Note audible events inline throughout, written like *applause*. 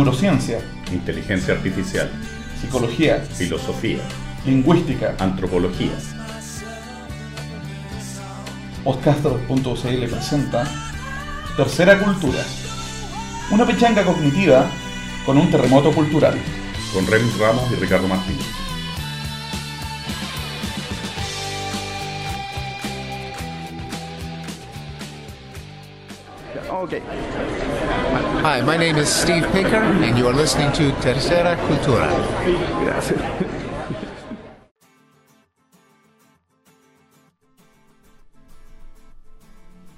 neurociencia, inteligencia artificial, psicología, filosofía, lingüística, antropología. Podcaster.cl presenta Tercera Cultura, una pechanga cognitiva con un terremoto cultural. Con Remis Ramos y Ricardo Martínez. Okay. Hi, my name is Steve Pinker, and you are listening to Tercera Cultura. Gracias.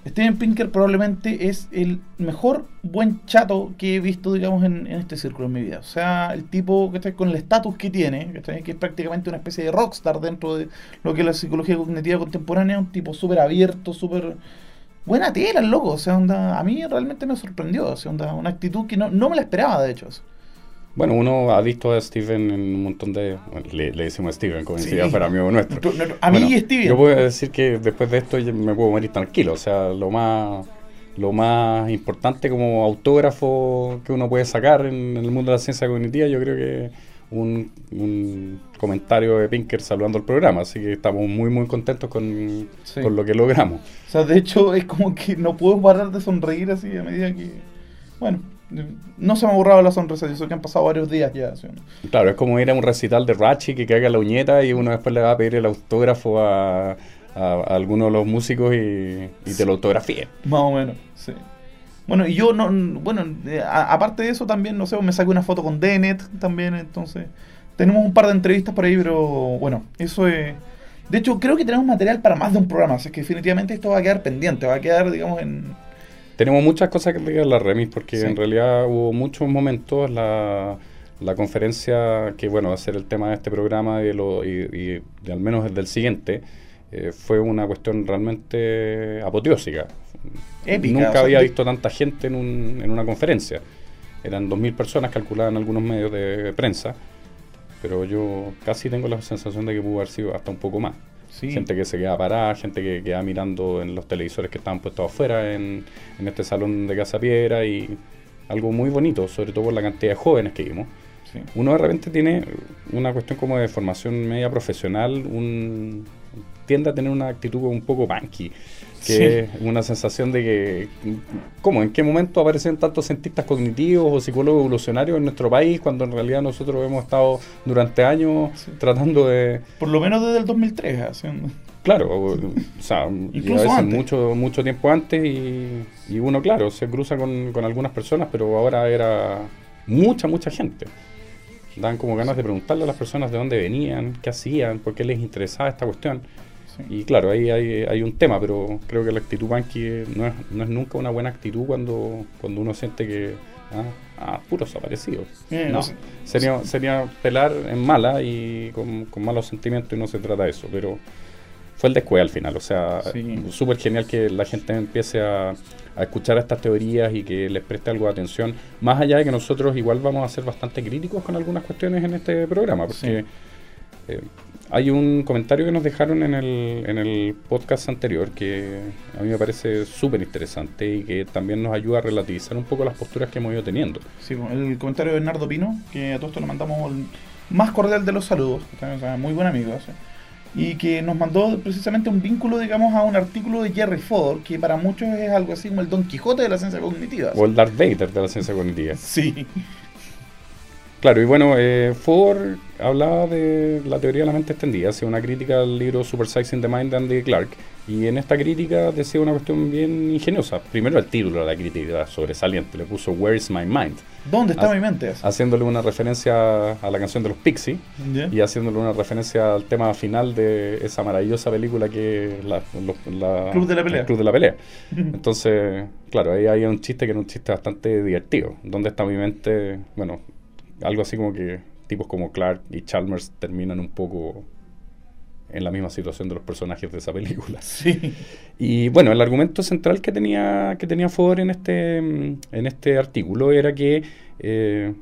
Steven Pinker probablemente es el mejor buen chato que he visto, digamos, en, en este círculo en mi vida. O sea, el tipo que está con el estatus que tiene, ¿cachai? que es prácticamente una especie de rockstar dentro de lo que es la psicología cognitiva contemporánea, un tipo súper abierto, súper buena tela, el loco. O sea, onda, a mí realmente me sorprendió. O sea, onda, una actitud que no, no me la esperaba, de hecho. Bueno, uno ha visto a Steven en un montón de... bueno, le, le decimos a Steven como Sí. si fuera amigo nuestro. Tú- no, no, a mí Bueno, y Steven. Yo puedo decir que después de esto me puedo morir tranquilo. O sea, lo más, lo más importante como autógrafo que uno puede sacar en, en el mundo de la ciencia cognitiva, yo creo que un, un comentario de Pinker saludando el programa. Así que estamos muy, muy contentos con, Sí. con lo que logramos. O sea, de hecho, es como que no puedo parar de sonreír así a medida que. Bueno, no se me ha borrado la sonrisa, y eso que han pasado varios días ya. ¿sí? Claro, es como ir a un recital de Rachi que caiga la uñeta y uno después le va a pedir el autógrafo a, a- a alguno de los músicos y, y te lo autografíe. Más o menos, sí. Bueno, y yo, no, bueno, eh, a- aparte de eso también, no sé, me saqué una foto con Dennett también, entonces. Tenemos un par de entrevistas por ahí, pero bueno, eso es. De hecho, creo que tenemos material para más de un programa, así que definitivamente esto va a quedar pendiente, va a quedar, digamos, en. Tenemos muchas cosas que leer la remis porque Sí. en realidad hubo muchos momentos la, la conferencia que bueno va a ser el tema de este programa y, lo, y, y- y al menos el del siguiente eh, fue una cuestión realmente apoteósica. Épica, Nunca o sea, había visto tanta gente en, un- en una conferencia. Eran 2.000 personas calculadas en algunos medios de prensa, pero yo casi tengo la sensación de que pudo haber sido hasta un poco más. Sí. Gente que se queda parada, gente que queda mirando en los televisores que estaban puestos afuera en, en este salón de Casa Piedra y algo muy bonito, sobre todo por la cantidad de jóvenes que vimos. sí. Uno de repente tiene una cuestión como de formación media profesional, un, tiende a tener una actitud un poco punky, que Sí. es una sensación de que, ¿cómo? ¿En qué momento aparecen tantos cientistas cognitivos o psicólogos evolucionarios en nuestro país cuando en realidad nosotros hemos estado durante años Sí. tratando de, Por lo menos desde el 2003, haciendo. Claro, o, o sea, a Incluso veces antes. mucho mucho tiempo antes y, y uno, claro, se cruza con, con algunas personas, pero ahora era mucha, mucha gente. Dan como ganas de preguntarle a las personas de dónde venían, qué hacían, por qué les interesaba esta cuestión. Sí. Y claro, ahí hay, hay un tema, pero creo que la actitud punky no es, no es nunca una buena actitud cuando, cuando uno siente que, ah, ah puros desaparecidos. Eh, No, no sé. sería, sería pelar en mala y con, con malos sentimientos y no se trata de eso, pero fue el descueve al final, o sea, Sí. súper genial que la gente empiece a, a escuchar estas teorías y que les preste algo de atención, más allá de que nosotros igual vamos a ser bastante críticos con algunas cuestiones en este programa, porque eh, hay un comentario que nos dejaron en el, en el podcast anterior que a mí me parece súper interesante y que también nos ayuda a relativizar un poco las posturas que hemos ido teniendo. Sí, bueno, el comentario de Bernardo Pino, que a todo esto le mandamos el más cordial de los saludos, o sea, muy buen amigo, ¿sí? y que nos mandó precisamente un vínculo, digamos, a un artículo de Jerry Ford, que para muchos es algo así como el Don Quijote de la ciencia cognitiva. ¿sí? O el Darth Vader de la ciencia cognitiva. Sí, Claro, y bueno, eh, Ford hablaba de la teoría de la mente extendida, hacía una crítica al libro Super Size in the Mind de Andy Clark, y en esta crítica decía una cuestión bien ingeniosa. Primero el título de la crítica sobresaliente, le puso Where is my mind, ¿dónde está mi mente? haciéndole una referencia a la canción de los Pixies y haciéndole una referencia al tema final de esa maravillosa película que la, la- Club de la Pelea. el Club de la Pelea. *laughs* Entonces, claro, ahí hay un chiste que era un chiste bastante divertido. ¿Dónde está mi mente? Bueno, algo así como que tipos como Clark y Chalmers terminan un poco en la misma situación de los personajes de esa película. *laughs* Sí, Y bueno, el argumento central que tenía, que tenía Ford en este, en este artículo era que eh,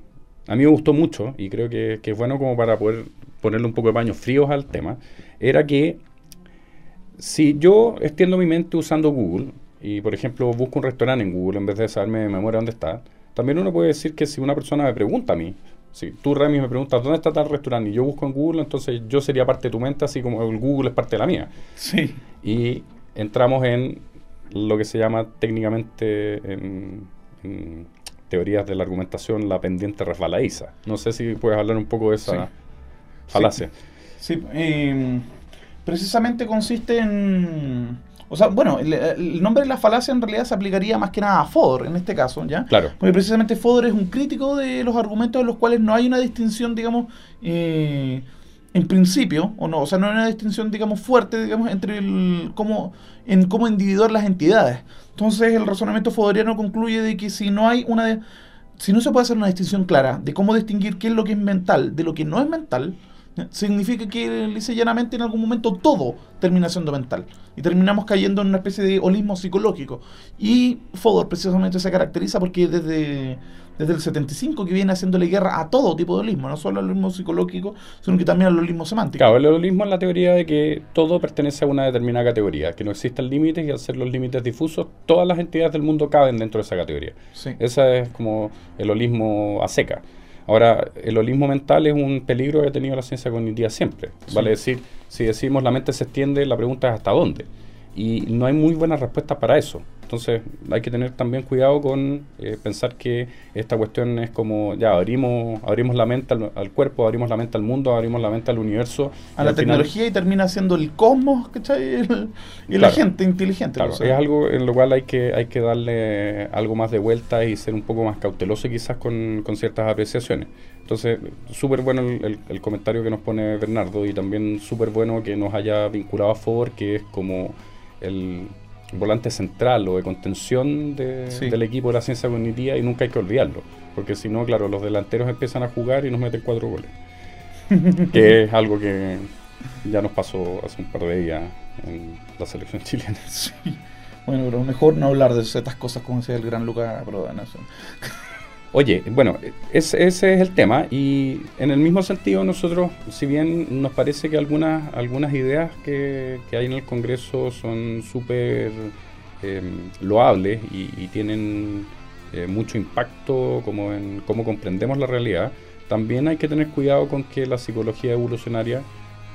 a mí me gustó mucho y creo que, que es bueno como para poder ponerle un poco de paños fríos al tema, era que si yo extiendo mi mente usando Google y por ejemplo busco un restaurante en Google en vez de saberme de memoria dónde está, también uno puede decir que si una persona me pregunta a mí, si tú Remy me preguntas dónde está tal restaurante y yo busco en Google, entonces yo sería parte de tu mente, así como el Google es parte de la mía. Sí. Y entramos en lo que se llama técnicamente en, en teorías de la argumentación la pendiente resbaladiza. No sé si puedes hablar un poco de esa Sí. falacia. Sí, eh, precisamente consiste en... O sea, bueno, el, el nombre de la falacia en realidad se aplicaría más que nada a Fodor en este caso, ¿ya? Claro. Porque precisamente Fodor es un crítico de los argumentos en los cuales no hay una distinción, digamos, eh, en principio, o no, o sea, no hay una distinción, digamos, fuerte, digamos, entre el cómo, en cómo individuar las entidades. Entonces, el razonamiento fodoriano concluye de que si no hay una, de- si no se puede hacer una distinción clara de cómo distinguir qué es lo que es mental de lo que no es mental. Significa que, lisa llanamente, en algún momento todo termina siendo mental. Y terminamos cayendo en una especie de holismo psicológico. Y Fodor precisamente se caracteriza porque desde, desde el 75 que viene haciéndole guerra a todo tipo de holismo, no solo al holismo psicológico, sino que también al holismo semántico. Claro, el holismo es la teoría de que todo pertenece a una determinada categoría, que no existen límites y al ser los límites difusos, todas las entidades del mundo caben dentro de esa categoría. Sí. Ese es como el holismo a seca. Ahora, el holismo mental es un peligro que ha tenido la ciencia cognitiva siempre. Sí. Vale decir, si decimos la mente se extiende, la pregunta es hasta dónde. Y no hay muy buenas respuestas para eso. Entonces, hay que tener también cuidado con eh, pensar que esta cuestión es como, ya, abrimos, abrimos la mente al, al cuerpo, abrimos la mente al mundo, abrimos la mente al universo. a la al final- tecnología y termina siendo el cosmos, ¿cachai? El, y la Claro. gente inteligente. Claro, sea. es algo en lo cual hay que, hay que darle algo más de vuelta y ser un poco más cauteloso quizás con, con ciertas apreciaciones. Entonces, súper bueno el, el- el comentario que nos pone Bernardo y también súper bueno que nos haya vinculado a Ford, que es como el volante central o de contención de- Sí. del equipo de la ciencia cognitiva y nunca hay que olvidarlo. Porque si no, claro, los delanteros empiezan a jugar y nos meten cuatro goles. *laughs* que es algo que ya nos pasó hace un par de días en la selección *laughs* chilena. Sí. Bueno, pero mejor no hablar de ciertas cosas como decía el gran Lucas Prodan. Oye, bueno, es- ese es el tema y en el mismo sentido nosotros, si bien nos parece que algunas, algunas ideas que, que hay en el Congreso son súper eh, loables y, y tienen eh, mucho impacto como en cómo comprendemos la realidad, también hay que tener cuidado con que la psicología evolucionaria,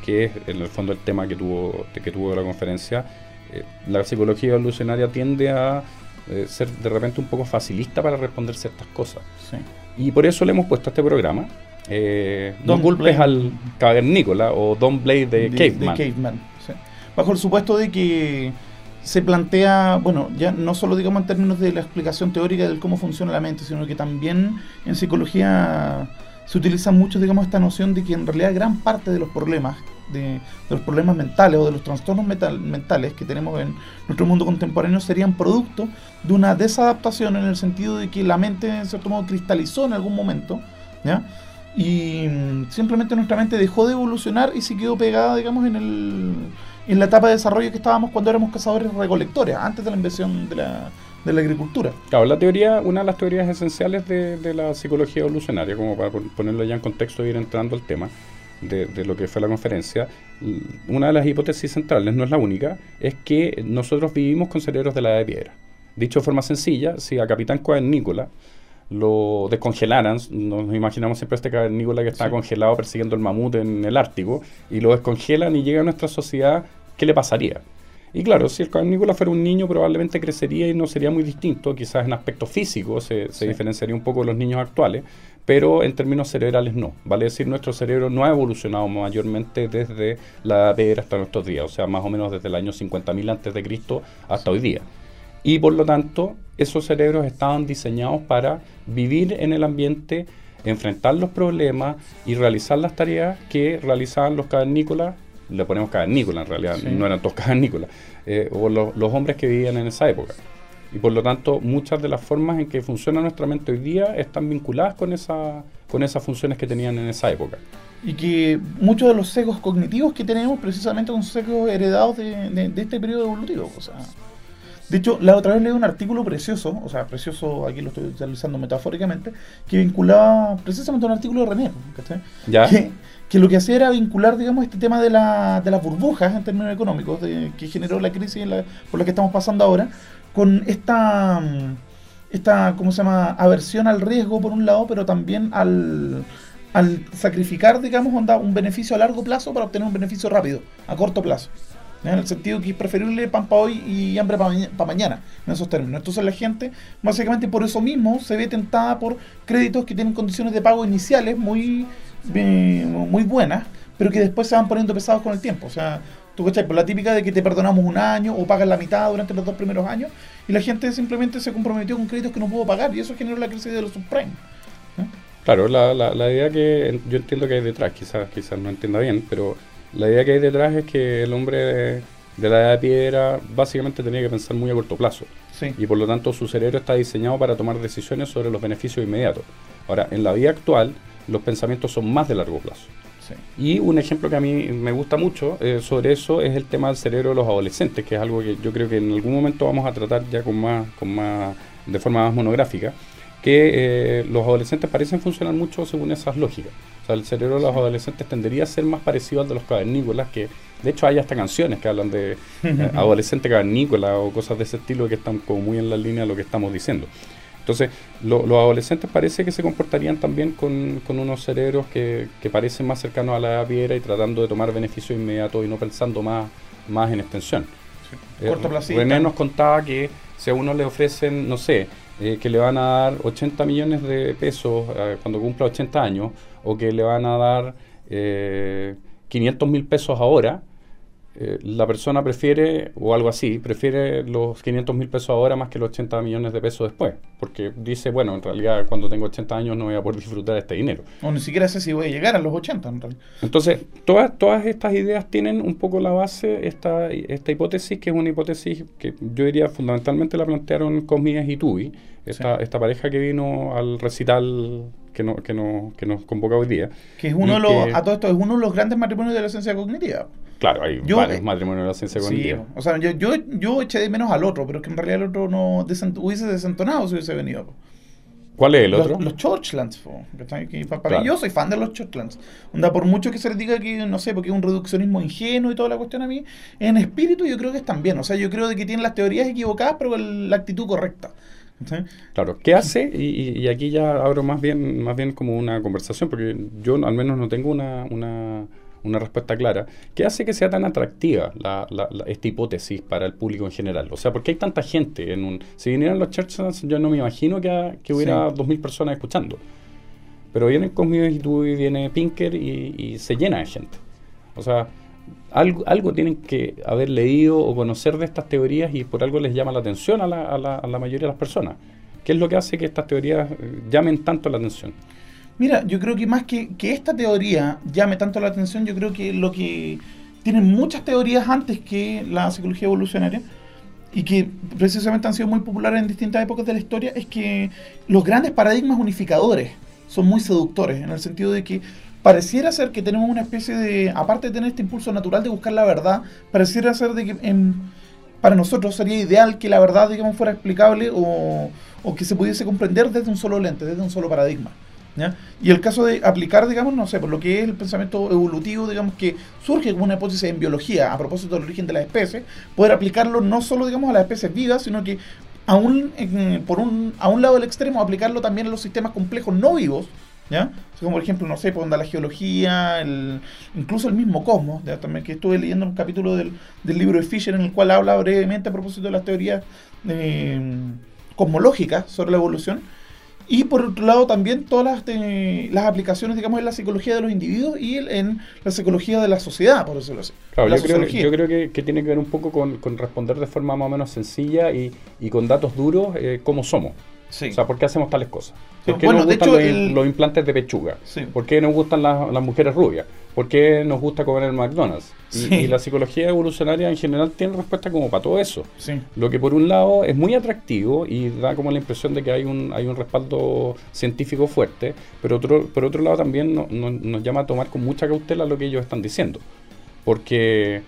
que es en el fondo el tema que tuvo, que tuvo la conferencia, eh, la psicología evolucionaria tiende a eh, ser de repente un poco facilista para responder ciertas cosas. Sí. Y por eso le hemos puesto a este programa eh, culpes blame- al cavernícola o Don't Blame de, de, Caveman. de Caveman, sí. Bajo el supuesto de que se plantea, bueno, ya no solo digamos en términos de la explicación teórica de cómo funciona la mente, sino que también en psicología se utiliza mucho, digamos, esta noción de que en realidad gran parte de los problemas, de, de los problemas mentales o de los trastornos mentales que tenemos en nuestro mundo contemporáneo serían producto de una desadaptación en el sentido de que la mente en cierto modo cristalizó en algún momento, ¿ya? Y mm, simplemente nuestra mente dejó de evolucionar y se quedó pegada, digamos, en, el, en la etapa de desarrollo que estábamos cuando éramos cazadores recolectores, antes de la invención de la, de la agricultura. Claro, la teoría, una de las teorías esenciales de, de la psicología evolucionaria, como para pon- ponerlo ya en contexto e ir entrando al tema de, de lo que fue la conferencia, una de las hipótesis centrales, no es la única, es que nosotros vivimos con cerebros de la edad de piedra. Dicho de forma sencilla, si a Capitán Coavernícola lo descongelaran, nos imaginamos siempre este cavernícola que está Sí. congelado persiguiendo el mamut en el Ártico, y lo descongelan y llega a nuestra sociedad, ¿qué le pasaría? Y claro, si el cavernícola fuera un niño, probablemente crecería y no sería muy distinto. Quizás en aspecto físico se, se Sí. diferenciaría un poco de los niños actuales, pero en términos cerebrales no. Vale decir, nuestro cerebro no ha evolucionado mayormente desde la edad de piedra hasta nuestros días, o sea, más o menos desde el año 50.000 antes de Cristo hasta hoy día. Y por lo tanto, esos cerebros estaban diseñados para vivir en el ambiente, enfrentar los problemas y realizar las tareas que realizaban los cavernícolas. Le ponemos cavernícola en realidad, Sí. no eran todos *laughs* cavernícolas, eh, o los, los hombres que vivían en esa época. Y por lo tanto, muchas de las formas en que funciona nuestra mente hoy día están vinculadas con, esa, con esas funciones que tenían en esa época. Y que muchos de los sesgos cognitivos que tenemos precisamente son sesgos heredados de, de- de este periodo evolutivo. O sea, de hecho, la otra vez leí un artículo precioso, o sea, precioso, aquí lo estoy utilizando metafóricamente, que vinculaba precisamente un artículo de René, ¿cachai? ¿Ya? Que, que lo que hacía era vincular, digamos, este tema de, la, de las burbujas en términos económicos de- que generó la crisis por la que estamos pasando ahora, con esta, esta, ¿cómo se llama?, aversión al riesgo por un lado, pero también al, al sacrificar, digamos, un beneficio a largo plazo para obtener un beneficio rápido, a corto plazo. En el sentido que es preferible pan para hoy y hambre para mañana, en esos términos. Entonces la gente, básicamente por eso mismo, se ve tentada por créditos que tienen condiciones de pago iniciales muy, eh, muy buenas, pero que después se van poniendo pesados con el tiempo. O sea, tú cachai, por la típica de que te perdonamos un año o pagas la mitad durante los dos primeros años, y la gente simplemente se comprometió con créditos que no pudo pagar, y eso generó la crisis de los subprime. Claro, la, la, la idea que yo entiendo que hay detrás, quizás, quizás no entienda bien, pero la idea que hay detrás es que el hombre de, la edad de piedra básicamente tenía que pensar muy a corto plazo. Y por lo tanto su cerebro está diseñado para tomar decisiones sobre los beneficios inmediatos. Ahora, en la vida actual, los pensamientos son más de largo plazo. Y un ejemplo que a mí me gusta mucho eh, sobre eso es el tema del cerebro de los adolescentes, que es algo que yo creo que en algún momento vamos a tratar ya con más, con más, de forma más monográfica, que eh, los adolescentes parecen funcionar mucho según esas lógicas. O sea, el cerebro de los adolescentes tendería a ser más parecido al de los cavernícolas, que de hecho hay hasta canciones que hablan de eh, *laughs* adolescente cavernícola o cosas de ese estilo que están como muy en la línea de lo que estamos diciendo. Entonces, los adolescentes parece que se comportarían también con, unos cerebros que, parecen más cercanos a la piedra y tratando de tomar beneficio inmediato y no pensando más, más en extensión. Sí. Eh, René nos contaba que si a uno le ofrecen, no sé, eh, que le van a dar 80 millones de pesos eh, cuando cumpla 80 años o que le van a dar eh, 500 mil pesos ahora, eh, la persona prefiere, o algo así, prefiere los 500 mil pesos ahora más que los 80 millones de pesos después. Porque dice, bueno, en realidad cuando tengo 80 años no voy a poder disfrutar de este dinero. O ni siquiera sé si voy a llegar a los 80 en realidad. Entonces, todas, todas estas ideas tienen un poco la base, esta, esta hipótesis, que es una hipótesis que yo diría fundamentalmente la plantearon Cosmías y Tubi, esta, esta pareja que vino al recital que, no, que, no, que nos convoca hoy día. Que es uno de los, a todo esto, es uno de los grandes matrimonios de la ciencia cognitiva. Claro, hay varios matrimonios de la ciencia cognitiva. o sea, yo, yo, yo, eché de menos al otro, pero es que en realidad el otro no hubiese desentonado si hubiese venido. ¿Cuál es el otro? Los, Churchlands. Yo soy fan de los Churchlands. Onda, por mucho que se les diga que, no sé, porque es un reduccionismo ingenuo y toda la cuestión a mí, en espíritu yo creo que están bien. O sea, yo creo de que tienen las teorías equivocadas, pero la actitud correcta. Claro, ¿qué hace? Y, aquí ya abro más bien, más bien como una conversación, porque yo al menos no tengo una, una, una respuesta clara. ¿Qué hace que sea tan atractiva la, esta hipótesis para el público en general? O sea, ¿por qué hay tanta gente en un... Si vinieran los Churchlands, yo no me imagino que, que hubiera dos mil personas escuchando. Pero vienen conmigo y tú y viene Pinker y, y se llena de gente. O sea, algo, algo tienen que haber leído o conocer de estas teorías y por algo les llama la atención a la, a la, a la mayoría de las personas. ¿Qué es lo que hace que estas teorías eh, llamen tanto la atención? Mira, yo creo que más que, que esta teoría llame tanto la atención, yo creo que lo que tienen muchas teorías antes que la psicología evolucionaria y que precisamente han sido muy populares en distintas épocas de la historia es que los grandes paradigmas unificadores son muy seductores en el sentido de que pareciera ser que tenemos una especie de, aparte de tener este impulso natural de buscar la verdad, pareciera ser de que para nosotros sería ideal que la verdad, digamos, fuera explicable o, que se pudiese comprender desde un solo lente, desde un solo paradigma. Y el caso de aplicar, digamos, no sé, por lo que es el pensamiento evolutivo, digamos, que surge como una hipótesis en biología a propósito del origen de las especies, poder aplicarlo no solo, digamos, a las especies vivas, sino que aún, por un, a un lado del extremo, aplicarlo también a los sistemas complejos no vivos, ¿Ya? Como por ejemplo, no sé, por pues, la geología, el, incluso el mismo cosmos, ¿ya? También que estuve leyendo un capítulo del, del, libro de Fisher en el cual habla brevemente a propósito de las teorías eh, cosmológicas sobre la evolución. Y por otro lado también todas las, las aplicaciones, digamos, en la psicología de los individuos y en la psicología de la sociedad, por decirlo así. Claro, yo creo, yo creo, que, que, tiene que ver un poco con, con, responder de forma más o menos sencilla y, y con datos duros eh, cómo somos. O sea, ¿por qué hacemos tales cosas? ¿Por qué nos gustan los, implantes de pechuga? ¿Por qué nos gustan las, mujeres rubias? ¿Por qué nos gusta comer en el McDonald's? Y, la psicología evolucionaria en general tiene respuesta como para todo eso. Lo que por un lado es muy atractivo y da como la impresión de que hay un, hay un respaldo científico fuerte, pero otro, por otro lado también nos llama a tomar con mucha cautela lo que ellos están diciendo. Porque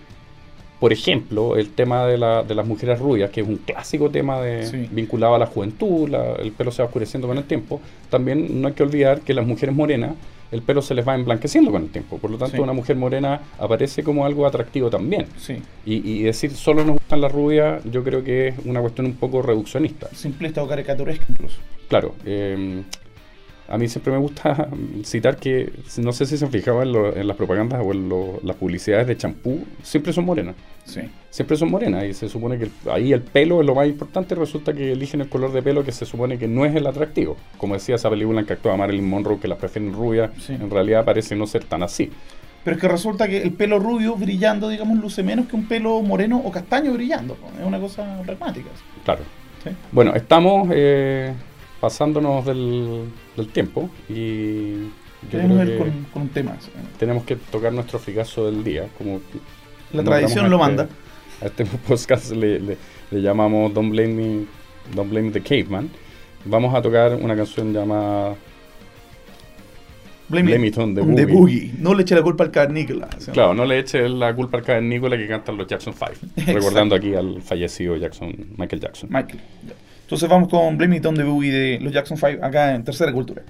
por ejemplo, el tema de, la, de las mujeres rubias, que es un clásico tema de, vinculado a la juventud, el pelo se va oscureciendo con el tiempo. También no hay que olvidar que las mujeres morenas el pelo se les va emblanqueciendo con el tiempo. Por lo tanto, Sí. una mujer morena aparece como algo atractivo también. Sí. Y, y decir solo nos gustan las rubias, yo creo que es una cuestión un poco reduccionista. Simplista o caricaturesca incluso. Claro, eh, a mí siempre me gusta *laughs* citar que, no sé si se han fijado en, lo- en las propagandas o en lo- las publicidades de champú, siempre son morenas. Sí. Siempre son morenas y se supone que el- ahí el pelo es lo más importante. Resulta que eligen el color de pelo que se supone que no es el atractivo. Como decía esa película en que actúa Marilyn Monroe, que las prefieren rubias, Sí. en realidad parece no ser tan así. Pero es que resulta que el pelo rubio brillando, digamos, luce menos que un pelo moreno o castaño brillando. Es una cosa pragmática. Claro. ¿sí? Bueno, estamos eh, pasándonos del, del tiempo y ir que con, con un tema. ¿sí? tenemos que tocar nuestro frigazo del día. Como La tradición lo este- manda. A este *laughs* podcast le, le- le llamamos Don't Blame Me, Don't Blame the Caveman. Vamos a tocar una canción llamada Blame, Blame it on the boogie. boogie. No le eche la culpa al cavernícola. ¿sí? Claro, no le eche la culpa al cavernícola que cantan los Jackson 5. *laughs* Exacto. Recordando aquí al fallecido Jackson, Michael Jackson. Michael. Entonces vamos con Blame It on de los Jackson 5 acá en Tercera Cultura.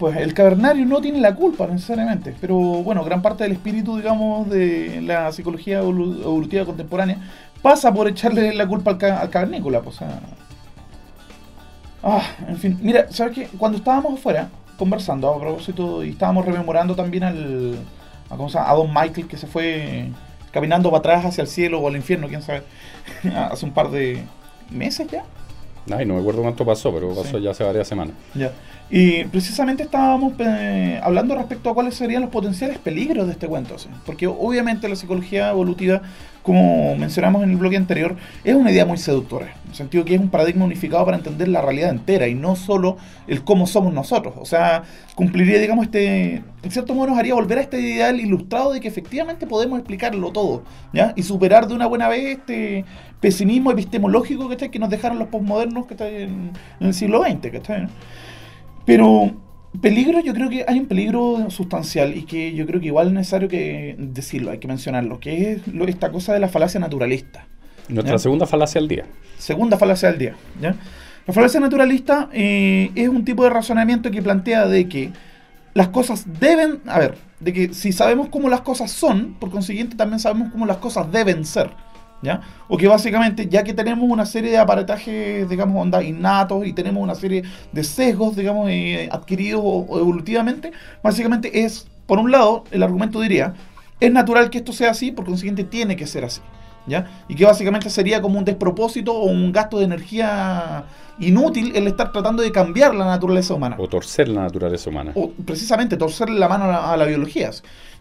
Pues el cavernario no tiene la culpa necesariamente, pero bueno, gran parte del espíritu, digamos, de la psicología evolu- evolutiva contemporánea pasa por echarle la culpa al, ca- cavernícola, pues, sea, Ah, en fin, mira, ¿sabes qué? Cuando estábamos afuera conversando a propósito y estábamos rememorando también al, a, a Don Michael que se fue caminando para atrás hacia el cielo o al infierno, quién sabe, *laughs* hace un par de meses ya. Ay, no me acuerdo cuánto pasó, pero pasó Sí. ya hace varias semanas. Ya. Y precisamente estábamos eh, hablando respecto a cuáles serían los potenciales peligros de este cuento. ¿sí? Porque obviamente la psicología evolutiva, como mencionamos en el bloque anterior, es una idea muy seductora. En el sentido que es un paradigma unificado para entender la realidad entera y no solo el cómo somos nosotros. O sea, cumpliría, digamos, este. En cierto modo nos haría volver a este ideal ilustrado de que efectivamente podemos explicarlo todo. ¿ya? Y superar de una buena vez este pesimismo epistemológico ¿cachai? que nos dejaron los postmodernos que en, en el siglo XX. ¿cachai? Pero peligro, yo creo que hay un peligro sustancial y que yo creo que igual es necesario que decirlo, hay que mencionarlo, que es lo- esta cosa de la falacia naturalista. Nuestra Ya. segunda falacia al día. Segunda falacia del día. ¿ya? La falacia naturalista eh, es un tipo de razonamiento que plantea de que las cosas deben, a ver, de que si sabemos cómo las cosas son, por consiguiente también sabemos cómo las cosas deben ser. ¿Ya? O que básicamente, ya que tenemos una serie de aparatajes, digamos, onda innatos y tenemos una serie de sesgos, digamos, eh, adquiridos o, evolutivamente, básicamente es, por un lado, el argumento diría, es natural que esto sea así, por consiguiente tiene que ser así. ¿Ya? Y que básicamente sería como un despropósito o un gasto de energía inútil el estar tratando de cambiar la naturaleza humana. O torcer la naturaleza humana. O precisamente torcerle la mano a la, a la biología.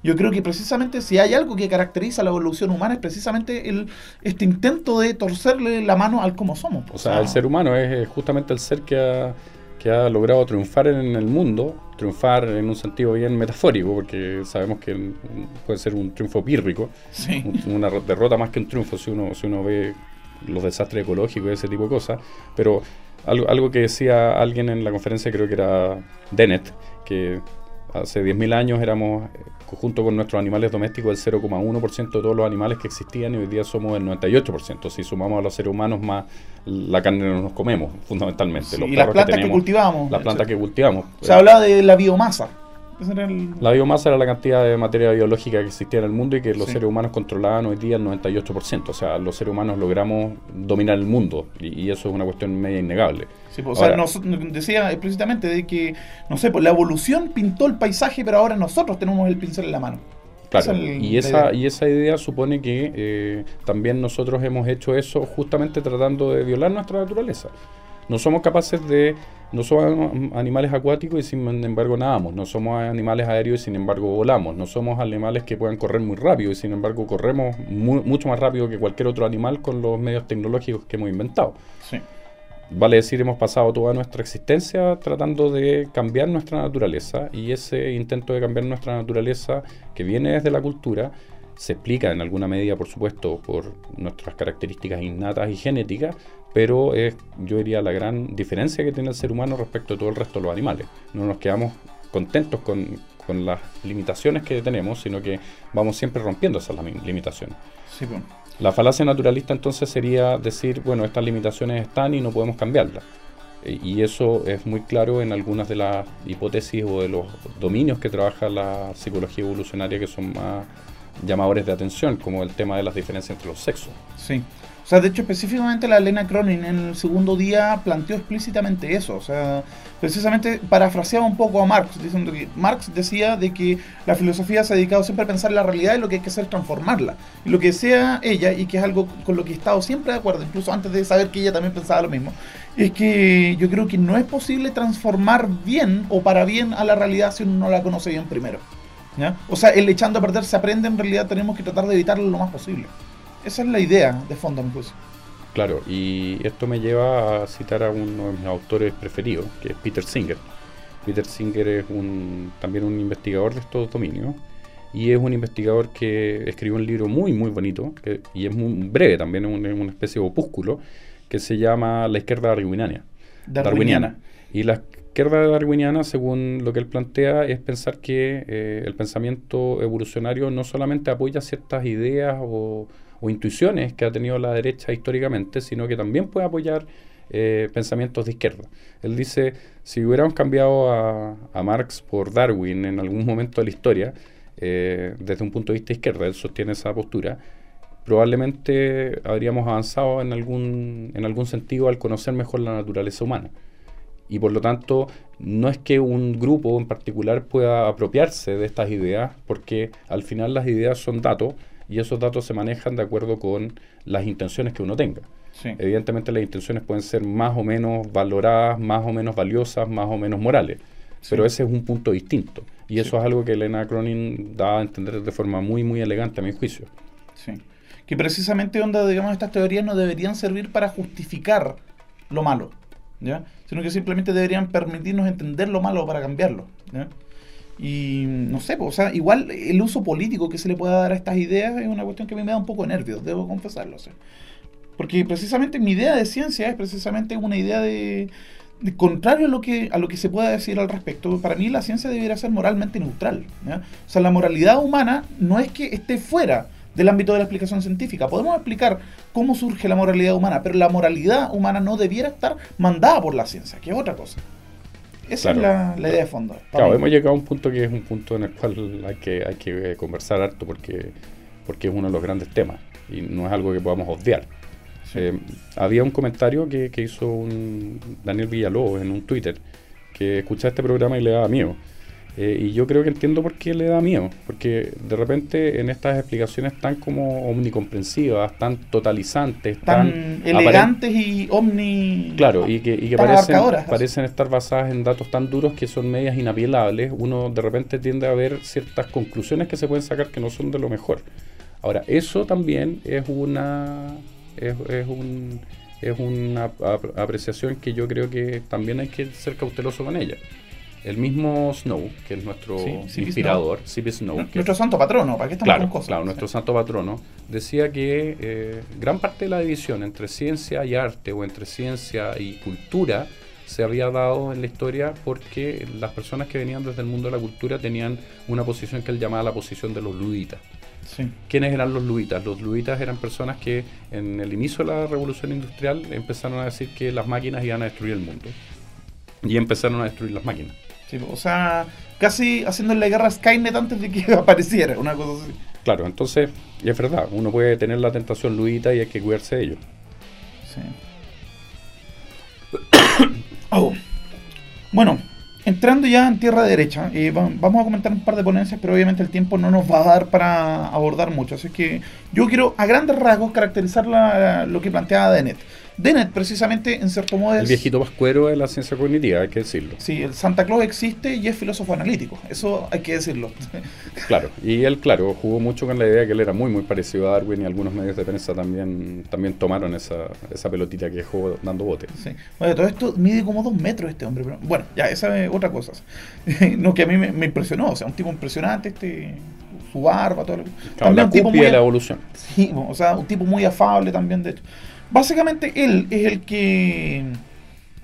Yo creo que precisamente si hay algo que caracteriza la evolución humana es precisamente el, este intento de torcerle la mano al cómo somos. O sea, el ser humano es justamente el ser que ha, que ha logrado triunfar en el mundo, triunfar en un sentido bien metafórico, porque sabemos que puede ser un triunfo pírrico, Sí. una ro- derrota más que un triunfo si uno, si uno ve los desastres ecológicos y ese tipo de cosas. Pero algo, algo que decía alguien en la conferencia, creo que era Dennett, que hace 10.000 años éramos, junto con nuestros animales domésticos, el 0,1% de todos los animales que existían y hoy día somos el 98%. Si sumamos a los seres humanos más la carne que nos comemos, fundamentalmente. Sí, los y las plantas que, tenemos, cultivamos. Las plantas que cultivamos. Se hablaba de la biomasa. El- La biomasa era la cantidad de materia biológica que existía en el mundo y que los Sí. seres humanos controlaban hoy día el 98%. O sea, los seres humanos logramos dominar el mundo y, y eso es una cuestión media innegable. Sí, pues, o sea, Ahora- nos- decía explícitamente de que, no sé, pues la evolución pintó el paisaje, pero ahora nosotros tenemos el pincel en la mano. Claro, Esa es el- y, esa, y esa idea supone que eh, también nosotros hemos hecho eso justamente tratando de violar nuestra naturaleza. No somos capaces de, no somos animales acuáticos y sin embargo nadamos, no somos animales aéreos y sin embargo volamos, no somos animales que puedan correr muy rápido y sin embargo corremos mu- mucho más rápido que cualquier otro animal con los medios tecnológicos que hemos inventado. Sí. Vale decir, hemos pasado toda nuestra existencia tratando de cambiar nuestra naturaleza y ese intento de cambiar nuestra naturaleza que viene desde la cultura se explica en alguna medida, por supuesto, por nuestras características innatas y genéticas, pero es, yo diría, la gran diferencia que tiene el ser humano respecto a todo el resto de los animales. No nos quedamos contentos con, con las limitaciones que tenemos, sino que vamos siempre rompiendo esas limitaciones. Sí, pues. La falacia naturalista entonces sería decir, bueno, estas limitaciones están y no podemos cambiarlas. E- Y eso es muy claro en algunas de las hipótesis o de los dominios que trabaja la psicología evolucionaria que son más llamadores de atención, como el tema de las diferencias entre los sexos. Sí. O sea, de hecho, específicamente la Elena Cronin en el segundo día planteó explícitamente eso. O sea, precisamente parafraseaba un poco a Marx, diciendo que Marx decía de que la filosofía se ha dedicado siempre a pensar la realidad y lo que hay que hacer es transformarla. Y lo que decía ella, y que es algo con lo que he estado siempre de acuerdo, incluso antes de saber que ella también pensaba lo mismo, es que yo creo que no es posible transformar bien o para bien a la realidad si uno no la conoce bien primero. ¿ya? O sea, el echando a perder se aprende, en realidad tenemos que tratar de evitarlo lo más posible. Esa es la idea de fondo, juicio. Claro, y esto me lleva a citar a uno de mis autores preferidos, que es Peter Singer. Peter Singer es un, también un investigador de estos dominios y es un investigador que escribió un libro muy, muy bonito que- y es muy breve también, es un- una especie de opúsculo que se llama La izquierda darwiniana. Darwiniana. Y la izquierda darwiniana, según lo que él plantea, es pensar que eh, el pensamiento evolucionario no solamente apoya ciertas ideas o, o intuiciones que ha tenido la derecha históricamente, sino que también puede apoyar eh, pensamientos de izquierda. Él dice, si hubiéramos cambiado a, Marx por Darwin en algún momento de la historia, eh, desde un punto de vista izquierda, él sostiene esa postura, probablemente habríamos avanzado en algún, en algún sentido al conocer mejor la naturaleza humana. Y por lo tanto, no es que un grupo en particular pueda apropiarse de estas ideas, porque al final las ideas son datos y esos datos se manejan de acuerdo con las intenciones que uno tenga. Sí. Evidentemente las intenciones pueden ser más o menos valoradas, más o menos valiosas, más o menos morales, pero ese es un punto distinto. Y eso es algo que Elena Cronin da a entender de forma muy, muy elegante a mi juicio. Sí. Que precisamente, onda, digamos, estas teorías no deberían servir para justificar lo malo, ¿ya? Sino que simplemente deberían permitirnos entender lo malo para cambiarlo, ¿ya? Y no sé, pues, o sea, igual el uso político que se le pueda dar a estas ideas es una cuestión que a mí me da un poco de nervios, debo confesarlo. o sea. Porque precisamente mi idea de ciencia es precisamente una idea de, contrario a lo que a lo que se pueda decir al respecto. Para mí la ciencia debería ser moralmente neutral. ¿ya? O sea, la moralidad humana no es que esté fuera del ámbito de la explicación científica. Podemos explicar cómo surge la moralidad humana, pero la moralidad humana no debiera estar mandada por la ciencia, que es otra cosa. Esa Claro. es la, la idea de fondo. Claro, mí. hemos llegado a un punto que es un punto en el cual hay que, hay que eh, conversar harto porque, porque es uno de los grandes temas y no es algo que podamos obviar. Sí. Eh, había un comentario que, que hizo un Daniel Villalobos en un Twitter que escuchaba este programa y le daba miedo. Eh, y yo creo que entiendo por qué le da miedo, porque de repente en estas explicaciones tan como omnicomprensivas, tan totalizantes, tan, elegantes y omni. Claro, y que, y que parecen, parecen estar basadas en datos tan duros que son medias inapelables, uno de repente tiende a ver ciertas conclusiones que se pueden sacar que no son de lo mejor. Ahora, eso también es una es, es un es una ap- apreciación que yo creo que también hay que ser cauteloso con ella. El mismo Snow, que es nuestro Sí, inspirador. Snow, que Nuestro santo patrono, ¿para qué estamos Claro, con cosas? claro, nuestro santo patrono decía que eh, gran parte de la división entre ciencia y arte o entre ciencia y cultura se había dado en la historia porque las personas que venían desde el mundo de la cultura tenían una posición que él llamaba la posición de los luditas. Sí. ¿Quiénes eran los luditas? Los luditas eran personas que en el inicio de la revolución industrial empezaron a decir que las máquinas iban a destruir el mundo. Y empezaron a destruir las máquinas. Sí, o sea, casi haciendo la guerra a Skynet antes de que *laughs* apareciera, una cosa así. Claro, entonces, y es verdad, uno puede tener la tentación ludita y hay que cuidarse de ello. Sí. *coughs* Oh. Bueno, entrando ya en tierra derecha, eh, va- vamos a comentar un par de ponencias, pero obviamente el tiempo no nos va a dar para abordar mucho. Así que yo quiero a grandes rasgos caracterizar la- lo que planteaba Dennett. Dennett, precisamente, en cierto modo, es. El viejito pascuero de la ciencia cognitiva, hay que decirlo. Sí, el Santa Claus existe y es filósofo analítico. Eso hay que decirlo. *laughs* Claro, y él, claro, jugó mucho con la idea que él era muy, muy parecido a Darwin y algunos medios de prensa también, también tomaron esa, esa pelotita que dejó dando bote. Sí. Bueno, todo esto mide como dos metros este hombre. Pero, bueno, ya, esa es otra cosa. *laughs* no, que a mí me, me impresionó. O sea, un tipo impresionante, este, su barba, todo lo que. Claro, la un tipo cúspide muy, de la evolución. sí, o sea, un tipo muy afable también, de hecho. Básicamente, él es el que,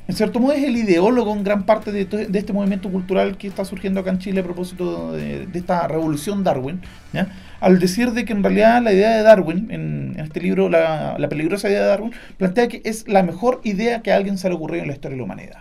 en cierto modo, es el ideólogo en gran parte de, este movimiento cultural que está surgiendo acá en Chile a propósito de, de esta revolución Darwin. ¿ya? Al decir de que en realidad la idea de Darwin, en, en este libro, la, la peligrosa idea de Darwin, plantea que es la mejor idea que a alguien se le ocurrió en la historia de la humanidad.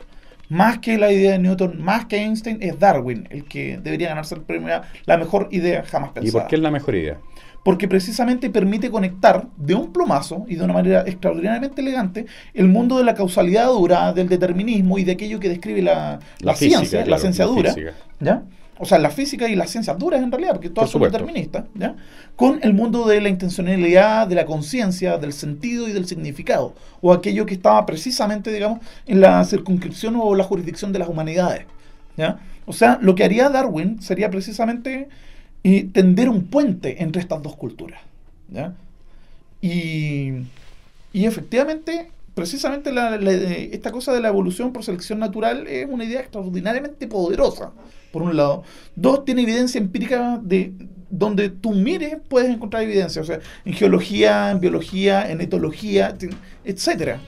Más que la idea de Newton, más que Einstein, es Darwin el que debería ganarse el premio a la mejor idea jamás pensada ¿Y por qué es la mejor idea? Porque precisamente permite conectar de un plumazo y de una manera extraordinariamente elegante el mundo de la causalidad dura, del determinismo y de aquello que describe la, la La física, ciencia, la ciencia dura. ¿ya? O sea, la física y las ciencias duras en realidad, porque todas Por son deterministas, ¿ya? Con el mundo de la intencionalidad, de la conciencia, del sentido y del significado, o aquello que estaba precisamente, digamos, en la circunscripción o la jurisdicción de las humanidades, ¿ya? O sea, lo que haría Darwin sería precisamente eh, tender un puente entre estas dos culturas. Y, y efectivamente, precisamente esta cosa de la evolución por selección natural es una idea extraordinariamente poderosa, por un lado. Dos, tiene evidencia empírica de donde tú mires puedes encontrar evidencia, o sea, en geología, en biología, en etología, etcétera.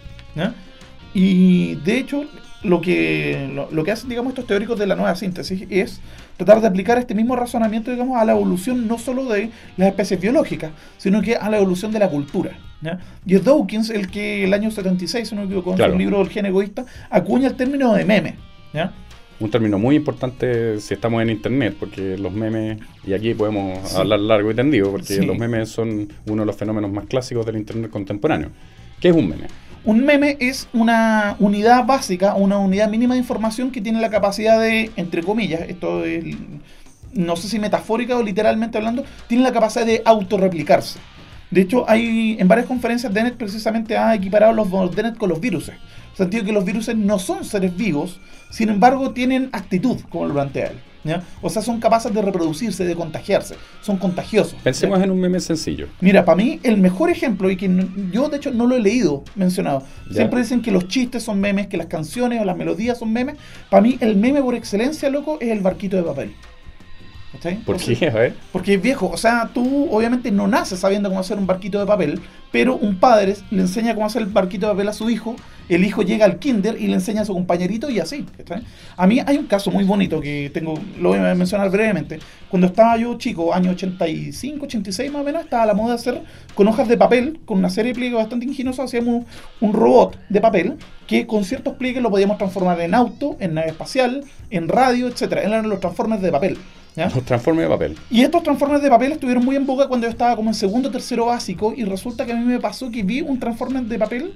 Y de hecho, lo que, lo, lo que hacen, digamos, estos teóricos de la nueva síntesis es tratar de aplicar este mismo razonamiento, digamos, a la evolución no solo de las especies biológicas, sino que a la evolución de la cultura. ¿ya? Y es Dawkins el que el año 76, si no me equivoco, en Claro. su libro El gen egoísta, acuña el término de meme. ¿ya? Un término muy importante si estamos en internet, porque los memes, y aquí podemos Sí. hablar largo y tendido, porque Sí. los memes son uno de los fenómenos más clásicos del internet contemporáneo. ¿Qué es un meme? Un meme es una unidad básica, una unidad mínima de información que tiene la capacidad de, entre comillas, esto es, no sé si metafórica o literalmente hablando, tiene la capacidad de autorreplicarse. De hecho, hay en varias conferencias DNet precisamente ha equiparado los DNet con los virus. Sentido que los virus no son seres vivos, sin embargo tienen actitud, como lo plantea él. ¿Ya? O sea, son capaces de reproducirse, de contagiarse, son contagiosos. Pensemos ¿ya? en un meme sencillo. Mira, para mí el mejor ejemplo, y que no- yo de hecho no lo he leído mencionado, Ya. siempre dicen que los chistes son memes, que las canciones o las melodías son memes. Para mí el meme por excelencia, loco, es el barquito de papel. ¿Cachai? ¿Por qué? A ver. Porque es viejo, o sea, tú obviamente no naces sabiendo cómo hacer un barquito de papel, pero un padre le enseña cómo hacer el barquito de papel a su hijo, el hijo llega al kinder y le enseña a su compañerito y así. ¿cachai? A mí hay un caso muy bonito que tengo, lo voy a mencionar brevemente. Cuando estaba yo chico, año 85, 86 más o menos, estaba a la moda de hacer con hojas de papel, con una serie de pliegues bastante ingeniosos, hacíamos un robot de papel que con ciertos pliegues lo podíamos transformar en auto, en nave espacial, en radio, etcétera. Eran los transformers de papel. ¿Ya? Los transformes de papel. Y estos transformers de papel estuvieron muy en boga cuando yo estaba como en segundo o tercero básico y resulta que a mí me pasó que vi un transformer de papel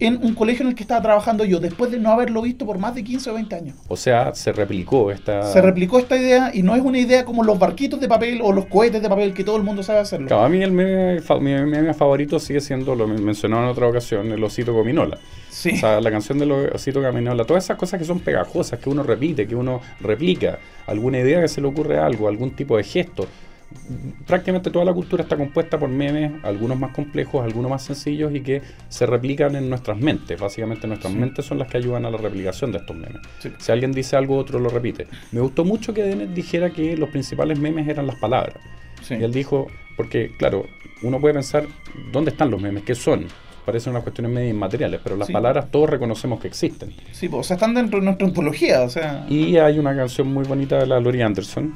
en un colegio en el que estaba trabajando yo, después de no haberlo visto por más de 15 o 20 años. O sea, se replicó esta. Se replicó esta idea y no es una idea como los barquitos de papel o los cohetes de papel que todo el mundo sabe hacerlo. Claro, a mí el meme, mi meme favorito sigue siendo, lo men- mencionaba en otra ocasión, el osito gominola. Sí. O sea, la canción del osito gominola, todas esas cosas que son pegajosas, que uno repite, que uno replica, alguna idea que se le ocurre algo, algún tipo de gesto. Prácticamente toda la cultura está compuesta por memes, algunos más complejos, algunos más sencillos y que se replican en nuestras mentes. Básicamente nuestras Sí. mentes son las que ayudan a la replicación de estos memes. Sí. Si alguien dice algo, otro lo repite. Me gustó mucho que Dennett dijera que los principales memes eran las palabras. Y él dijo, porque claro, uno puede pensar, ¿dónde están los memes? ¿Qué son? Parecen unas cuestiones medio inmateriales, pero las Sí. palabras todos reconocemos que existen. Sí, pues, o sea, están dentro de nuestra ontología, o sea... Y hay una canción muy bonita de la Laurie Anderson,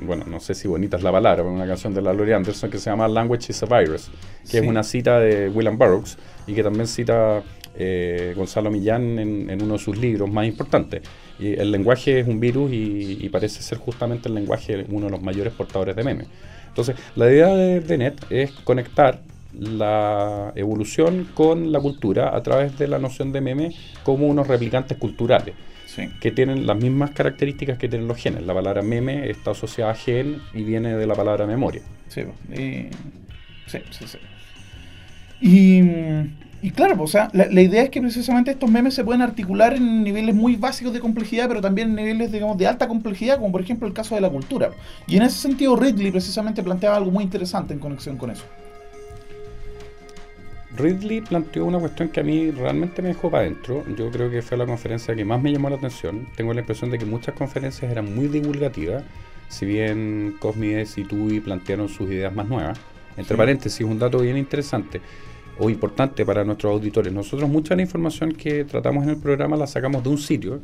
bueno, no sé si bonita es la palabra, pero una canción de la Laurie Anderson que se llama Language is a Virus, que Sí. es una cita de William Burroughs y que también cita eh, Gonzalo Millán en, en uno de sus libros más importantes. Y el lenguaje es un virus y, y parece ser justamente el lenguaje uno de los mayores portadores de memes. Entonces, la idea de, de Net es conectar la evolución con la cultura a través de la noción de meme como unos replicantes culturales Sí. que tienen las mismas características que tienen los genes. La palabra meme está asociada a gen y viene de la palabra memoria. Sí, sí, sí, sí. Y, y claro, o sea, la, la idea es que precisamente estos memes se pueden articular en niveles muy básicos de complejidad, pero también en niveles, digamos, de alta complejidad, como por ejemplo el caso de la cultura. Y en ese sentido, Ridley precisamente planteaba algo muy interesante en conexión con eso. Ridley planteó una cuestión que a mí realmente me dejó para adentro. Yo creo que fue la conferencia que más me llamó la atención. Tengo la impresión de que muchas conferencias eran muy divulgativas, si bien Cosmides y Tui plantearon sus ideas más nuevas. Entre Sí. paréntesis, un dato bien interesante o importante para nuestros auditores. Nosotros mucha de la información que tratamos en el programa la sacamos de un sitio,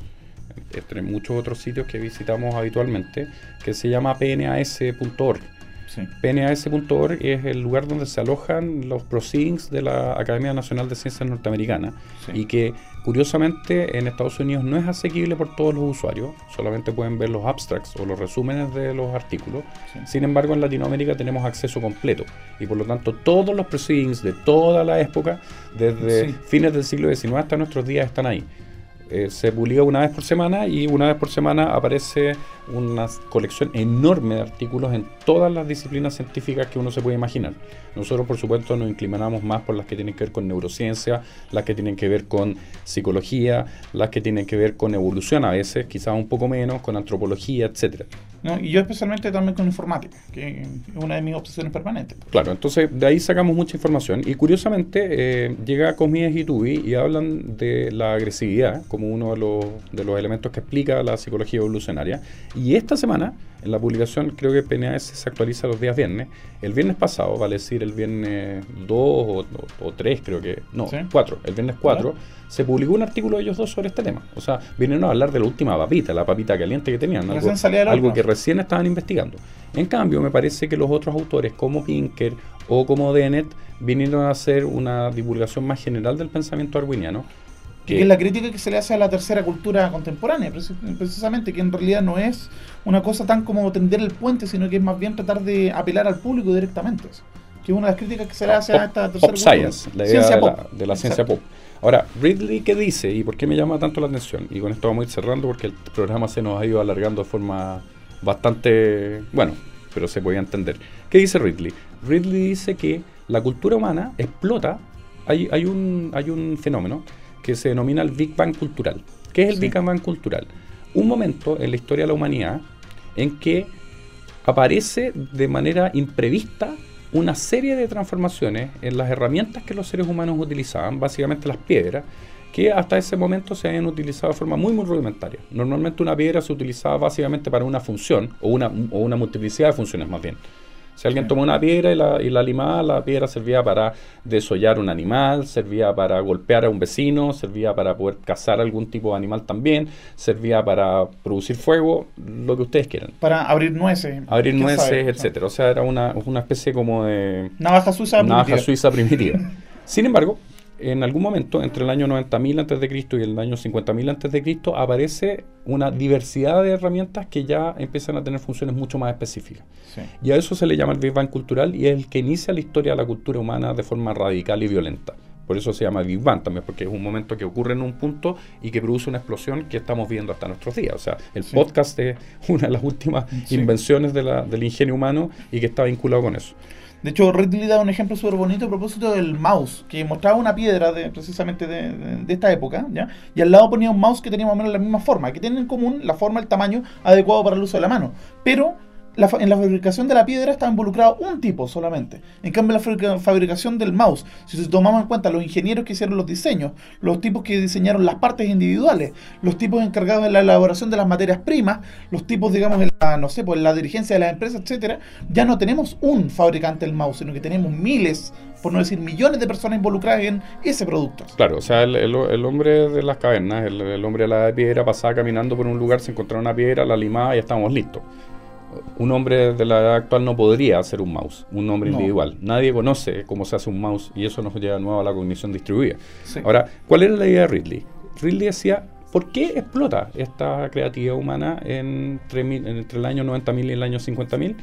entre muchos otros sitios que visitamos habitualmente, que se llama pnas.org. Sí. PNAS.org es el lugar donde se alojan los proceedings de la Academia Nacional de Ciencias Norteamericana Sí. y que curiosamente en Estados Unidos no es asequible por todos los usuarios, solamente pueden ver los abstracts o los resúmenes de los artículos. Sí. Sin embargo, en Latinoamérica tenemos acceso completo y por lo tanto todos los proceedings de toda la época, desde fines del siglo XIX hasta nuestros días, están ahí. Eh, se publica una vez por semana y una vez por semana aparece una colección enorme de artículos en todas las disciplinas científicas que uno se puede imaginar. Nosotros, por supuesto, nos inclinamos más por las que tienen que ver con neurociencia, las que tienen que ver con psicología, las que tienen que ver con evolución a veces, quizás un poco menos, con antropología, etcétera. ¿no? Y yo especialmente también con informática, que es una de mis obsesiones permanentes. Claro, entonces de ahí sacamos mucha información y curiosamente eh, llega Cosmides y Tubi y hablan de la agresividad como uno de los, de los elementos que explica la psicología evolucionaria. Y esta semana, en la publicación, creo que PNAS se actualiza los días viernes. El viernes pasado, vale decir el viernes 2 o, 3, creo que, no, Sí. 4, el viernes 4, se publicó un artículo de ellos dos sobre este tema. O sea, vinieron a hablar de la última papita, la papita caliente que tenían, algo, algo que recién estaban investigando. En cambio, me parece que los otros autores, como Pinker o como Dennett, vinieron a hacer una divulgación más general del pensamiento arwiniano. Que es la crítica que se le hace a la tercera cultura contemporánea, precis- precisamente, que en realidad no es una cosa tan como tender el puente, sino que es más bien tratar de apelar al público directamente. Que es una de las críticas que se le hace a esta tercera pop science, la idea Ciencia de, pop. la, de la ciencia pop. Ahora, Ridley, ¿qué dice? ¿Y por qué me llama tanto la atención? Y con esto vamos a ir cerrando porque el programa se nos ha ido alargando de forma bastante... Bueno, pero se podía entender. ¿Qué dice Ridley? Ridley dice que la cultura humana explota. Hay, hay, un, hay un fenómeno que se denomina el Big Bang cultural. ¿Qué es el Sí. Big Bang cultural? Un momento en la historia de la humanidad en que aparece de manera imprevista una serie de transformaciones en las herramientas que los seres humanos utilizaban, básicamente las piedras, que hasta ese momento se habían utilizado de forma muy, muy rudimentaria. Normalmente una piedra se utilizaba básicamente para una función, o una, o una multiplicidad de funciones más bien. Si alguien tomó una piedra y la, y la limaba, la piedra servía para desollar un animal, servía para golpear a un vecino, servía para poder cazar algún tipo de animal también, servía para producir fuego, lo que ustedes quieran. Para abrir nueces. Abrir nueces, sabe, etcétera. O sea, era una, una especie como de Navaja suiza. navaja primitiva. suiza primitiva. *laughs* Sin embargo, en algún momento, entre el año 90.000 antes de Cristo y el año 50.000 antes de Cristo, aparece una diversidad de herramientas que ya empiezan a tener funciones mucho más específicas. Sí. Y a eso se le llama el Big Bang cultural y es el que inicia la historia de la cultura humana de forma radical y violenta. Por eso se llama Big Bang también, porque es un momento que ocurre en un punto y que produce una explosión que estamos viendo hasta nuestros días. O sea, el Sí. podcast es una de las últimas Sí. invenciones de la- del ingenio humano y que está vinculado con eso. De hecho, Ridley da un ejemplo súper bonito a propósito del mouse, que mostraba una piedra de, precisamente de, de- esta época, ¿ya? Y al lado ponía un mouse que tenía más o menos la misma forma, que tiene en común la forma, el tamaño adecuado para el uso de la mano. Pero la en la fabricación de la piedra estaba involucrado un tipo solamente. En cambio, la fabrica- fabricación del mouse, si tomamos en cuenta los ingenieros que hicieron los diseños, los tipos que diseñaron las partes individuales, los tipos encargados de la elaboración de las materias primas, los tipos, digamos, en la, no sé, pues en la dirigencia de las empresas, etcétera, ya no tenemos un fabricante del mouse, sino que tenemos miles, por no decir millones de personas involucradas en ese producto. Claro, o sea, el, hombre de las cavernas, el, hombre de la piedra, pasaba caminando por un lugar, se encontraba una piedra, la limaba y estábamos listos. Un hombre de la edad actual no podría hacer un mouse, un hombre No. individual. Nadie conoce cómo se hace un mouse y eso nos lleva de nuevo a la cognición distribuida. Sí. Ahora, ¿cuál era la idea de Ridley? Ridley decía, ¿por qué explota esta creatividad humana entre, entre el año 90.000 y el año 50.000?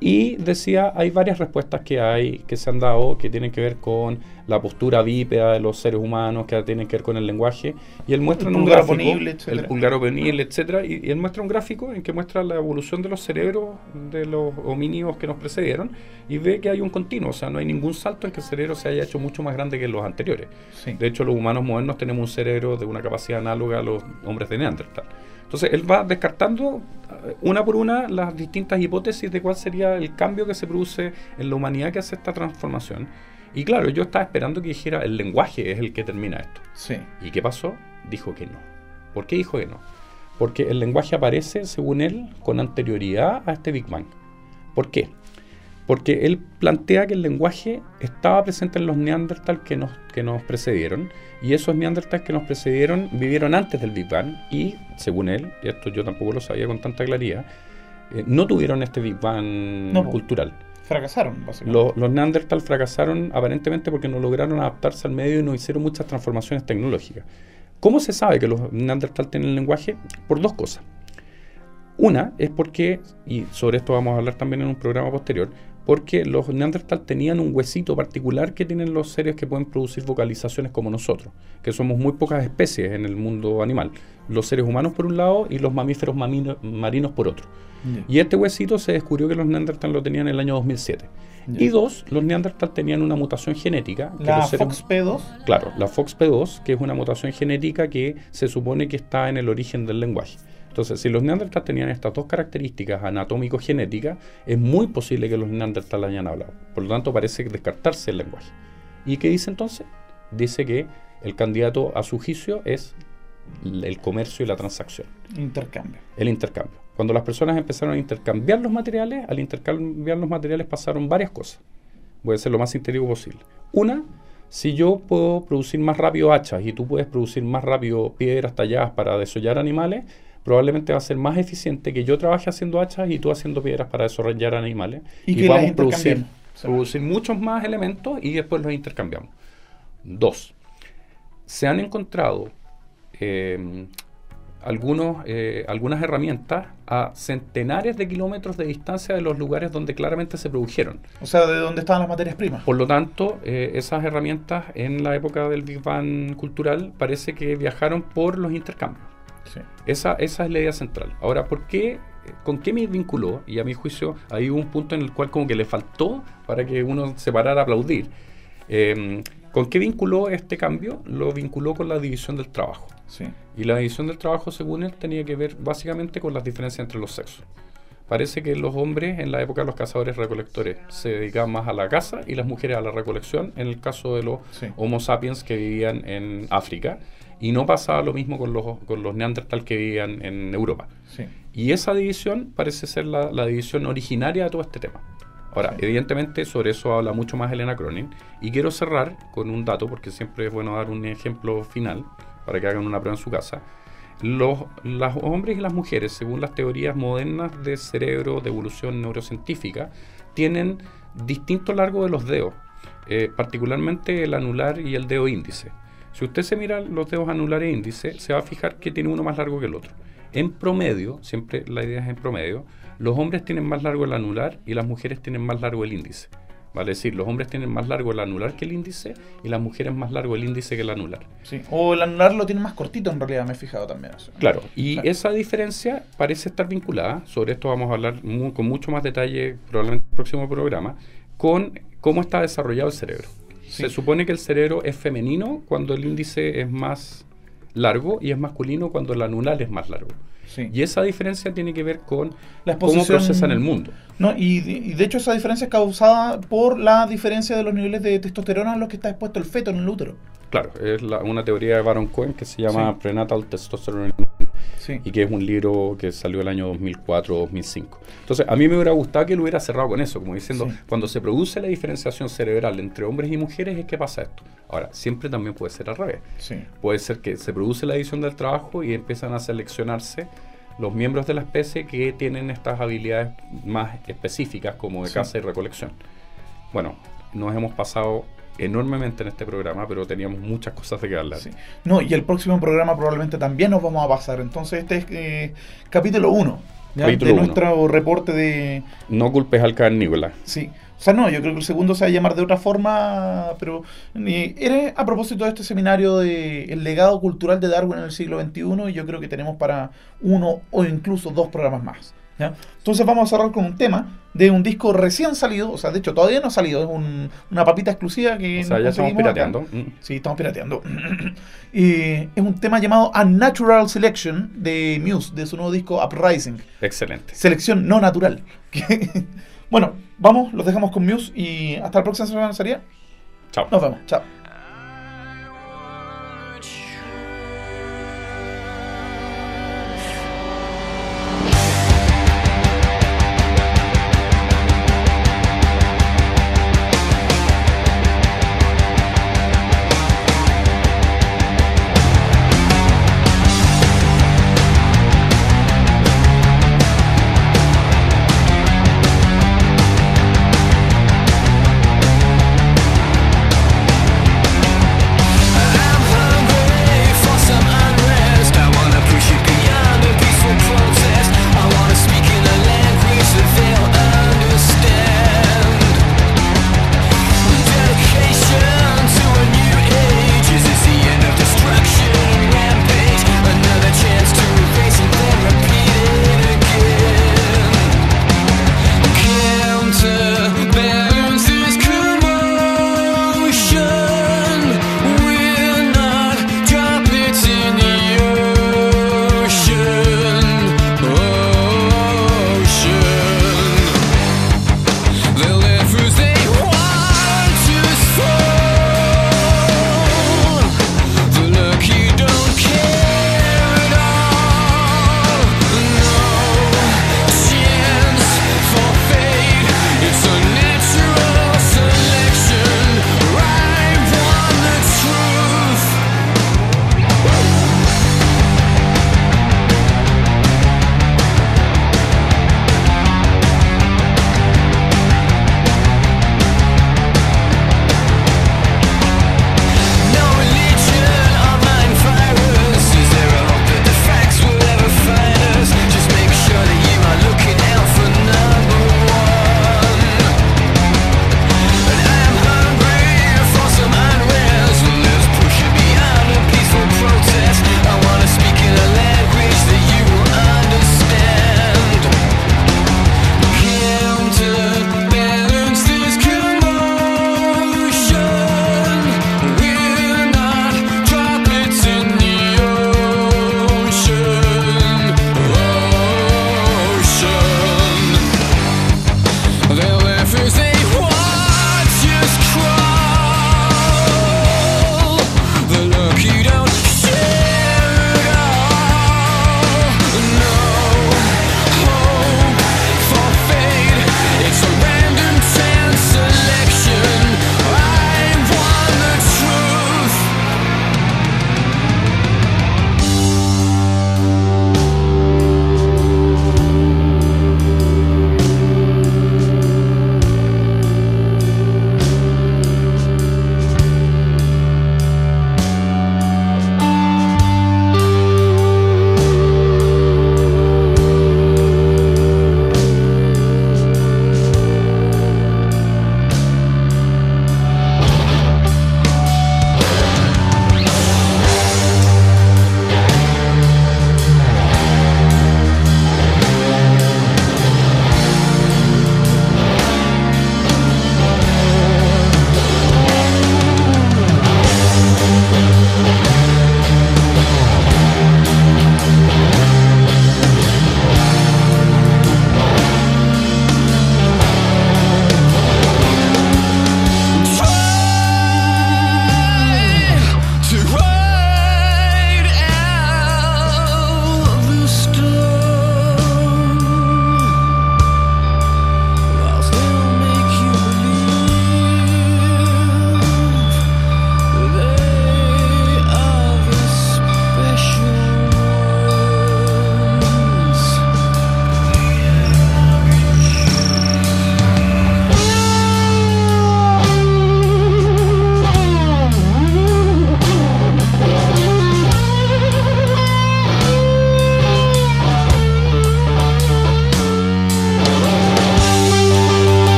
Y decía, hay varias respuestas que hay, que se han dado, que tienen que ver con la postura bípeda de los seres humanos, que tienen que ver con el lenguaje. Y él muestra El un gráfico, oponible, etcétera. el pulgar oponible, etcétera, y, y él muestra un gráfico en que muestra la evolución de los cerebros de los homínidos que nos precedieron y ve que hay un continuo, o sea, no hay ningún salto en que el cerebro se haya hecho mucho más grande que los anteriores. Sí. De hecho, los humanos modernos tenemos un cerebro de una capacidad análoga a los hombres de Neandertal. Entonces, él va descartando eh, una por una las distintas hipótesis de cuál sería el cambio que se produce en la humanidad que hace esta transformación. Y claro, yo estaba esperando que dijera el lenguaje es el que termina esto. Sí. ¿Y qué pasó? Dijo que no. ¿Por qué dijo que no? Porque el lenguaje aparece, según él, con anterioridad a este Big Bang. ¿Por qué? Porque él plantea que el lenguaje estaba presente en los neandertal que nos, que nos precedieron, y esos neandertals que nos precedieron vivieron antes del Big Bang, y según él, y esto yo tampoco lo sabía con tanta claridad, eh, no tuvieron este Big Bang No, cultural. Fracasaron, básicamente. Los, los Neandertal fracasaron aparentemente porque no lograron adaptarse al medio y no hicieron muchas transformaciones tecnológicas. ¿Cómo se sabe que los Neandertal tienen lenguaje? Por dos cosas. Una es porque, y sobre esto vamos a hablar también en un programa posterior, porque los Neandertal tenían un huesito particular que tienen los seres que pueden producir vocalizaciones como nosotros, que somos muy pocas especies en el mundo animal. Los seres humanos por un lado y los mamíferos mamino- marinos por otro. Y este huesito se descubrió que los Neandertal lo tenían en el año 2007. Ya. Y dos, los Neandertal tenían una mutación genética. que La los seres- FOXP2. Claro, la FOXP2, que es una mutación genética que se supone que está en el origen del lenguaje. Entonces, si los Neandertal tenían estas dos características anatómico-genéticas, es muy posible que los Neandertal hayan hablado. Por lo tanto, parece descartarse el lenguaje. ¿Y qué dice entonces? Dice que el candidato a su juicio es el comercio y la transacción Intercambio. el intercambio. Cuando las personas empezaron a intercambiar los materiales, al intercambiar los materiales pasaron varias cosas. Voy a ser lo más sintético posible. Una, si yo puedo producir más rápido hachas y tú puedes producir más rápido piedras talladas para desollar animales, probablemente va a ser más eficiente que yo trabaje haciendo hachas y tú haciendo piedras para desollar animales. Y que las podamos producir, producir muchos más elementos y después los intercambiamos. Dos, se han encontrado eh, algunos, eh, algunas herramientas a centenares de kilómetros de distancia de los lugares donde claramente se produjeron. O sea, de dónde estaban las materias primas. Por lo tanto, eh, esas herramientas en la época del Big Bang cultural parece que viajaron por los intercambios. Sí. Esa, esa es la idea central. Ahora, ¿por qué? ¿Con qué me vinculó? Y a mi juicio, hay un punto en el cual como que le faltó para que uno se parara a aplaudir. Eh, ¿Con qué vinculó este cambio? Lo vinculó con la división del trabajo. Sí. Y la división del trabajo, según él, tenía que ver básicamente con las diferencias entre los sexos. Parece que los hombres en la época de los cazadores recolectores se dedicaban más a la caza y las mujeres a la recolección, en el caso de los Sí. Homo sapiens que vivían en África. Y no pasaba lo mismo con los, con los neandertal que vivían en Europa. Sí. Y esa división parece ser la, la división originaria de todo este tema. Ahora, Sí. evidentemente sobre eso habla mucho más Elena Cronin. Y quiero cerrar con un dato, porque siempre es bueno dar un ejemplo final para que hagan una prueba en su casa. Los, los hombres y las mujeres, según las teorías modernas de cerebro, de evolución neurocientífica, tienen distinto largo de los dedos, eh, particularmente el anular y el dedo índice. Si usted se mira los dedos anular e índice, se va a fijar que tiene uno más largo que el otro. En promedio, siempre la idea es en promedio, los hombres tienen más largo el anular y las mujeres tienen más largo el índice. Vale decir, los hombres tienen más largo el anular que el índice y las mujeres más largo el índice que el anular. Sí. O el anular lo tiene más cortito en realidad, me he fijado también. eso. Claro, y Claro. esa diferencia parece estar vinculada, sobre esto vamos a hablar con mucho más detalle probablemente en el próximo programa, con cómo está desarrollado el cerebro. Sí. Se supone que el cerebro es femenino cuando el índice es más largo y es masculino cuando el anular es más largo. Sí. Y esa diferencia tiene que ver con La cómo procesan el mundo. No, y, de- y de hecho esa diferencia es causada por la diferencia de los niveles de testosterona a los que está expuesto el feto en el útero. Claro, es la- una teoría de Baron Cohen que se llama Sí. Prenatal Testosterone Sí. y que es un libro que salió el año 2004-2005. Entonces, a mí me hubiera gustado que lo hubiera cerrado con eso, como diciendo, Sí. cuando se produce la diferenciación cerebral entre hombres y mujeres es que pasa esto. Ahora, siempre también puede ser al revés. Sí. Puede ser que se produce la división del trabajo y empiezan a seleccionarse los miembros de la especie que tienen estas habilidades más específicas como de caza y recolección. Bueno, nos hemos pasado enormemente en este programa, pero teníamos muchas cosas de que hablar. Sí. No, y el próximo programa probablemente también nos vamos a pasar. Entonces este es eh, capítulo 1 Capítulo de uno. nuestro reporte de... No culpes al carnívola. Sí. O sea, no, yo creo que el segundo se va a llamar de otra forma, pero eh, era a propósito de este seminario de el legado cultural de Darwin en el siglo XXI y yo creo que tenemos para uno o incluso dos programas más. ¿Ya? Entonces vamos a cerrar con un tema de un disco recién salido, o sea, de hecho todavía no ha salido, es un- una papita exclusiva que O sea, ya estamos acá. pirateando. Mm. Sí, estamos pirateando. *clears throat* y es un tema llamado Unnatural Selection de Muse, de su nuevo disco Uprising. Excelente. Selección no natural. *laughs* Bueno, vamos, los dejamos con Muse y hasta la próxima semana sería. Chao. Nos vemos. Chao.